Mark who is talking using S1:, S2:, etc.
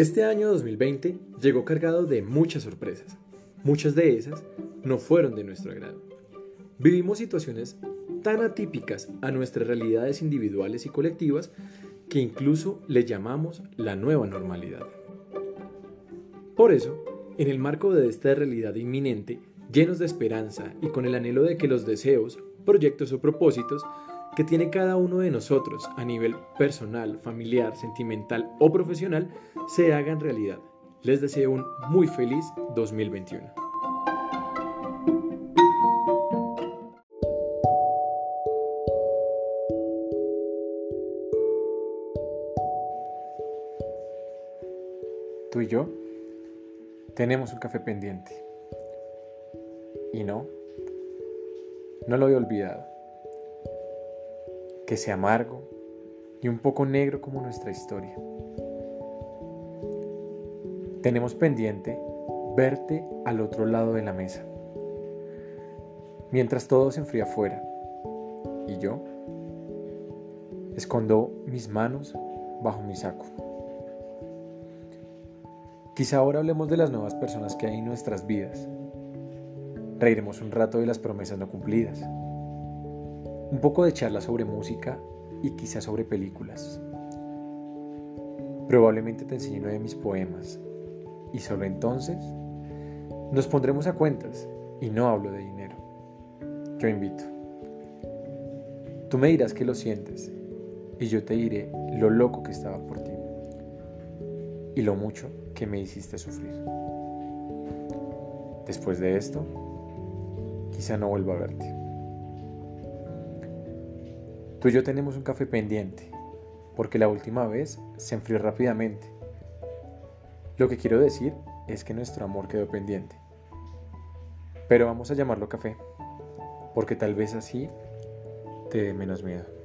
S1: Este año 2020 llegó cargado de muchas sorpresas. Muchas de esas no fueron de nuestro agrado. Vivimos situaciones tan atípicas a nuestras realidades individuales y colectivas que incluso le llamamos la nueva normalidad. Por eso, en el marco de esta realidad inminente, llenos de esperanza y con el anhelo de que los deseos, proyectos o propósitos que tiene cada uno de nosotros a nivel personal, familiar, sentimental o profesional se hagan realidad. Les deseo un muy feliz 2021. Tú y yo tenemos un café pendiente. Y no, no lo he olvidado. Que sea amargo y un poco negro como nuestra historia. Tenemos pendiente verte al otro lado de la mesa. Mientras todo se enfría afuera. Y yo escondo mis manos bajo mi saco. Quizá ahora hablemos de las nuevas personas que hay en nuestras vidas. Reiremos un rato de las promesas no cumplidas. Un poco de charla sobre música y quizá sobre películas. Probablemente te enseñe uno de mis poemas y solo entonces nos pondremos a cuentas y no hablo de dinero. Yo invito. Tú me dirás que lo sientes y yo te diré lo loco que estaba por ti y lo mucho que me hiciste sufrir. Después de esto, quizá no vuelva a verte. Tú y yo tenemos un café pendiente, porque la última vez se enfrió rápidamente. Lo que quiero decir es que nuestro amor quedó pendiente. Pero vamos a llamarlo café, porque tal vez así te dé menos miedo.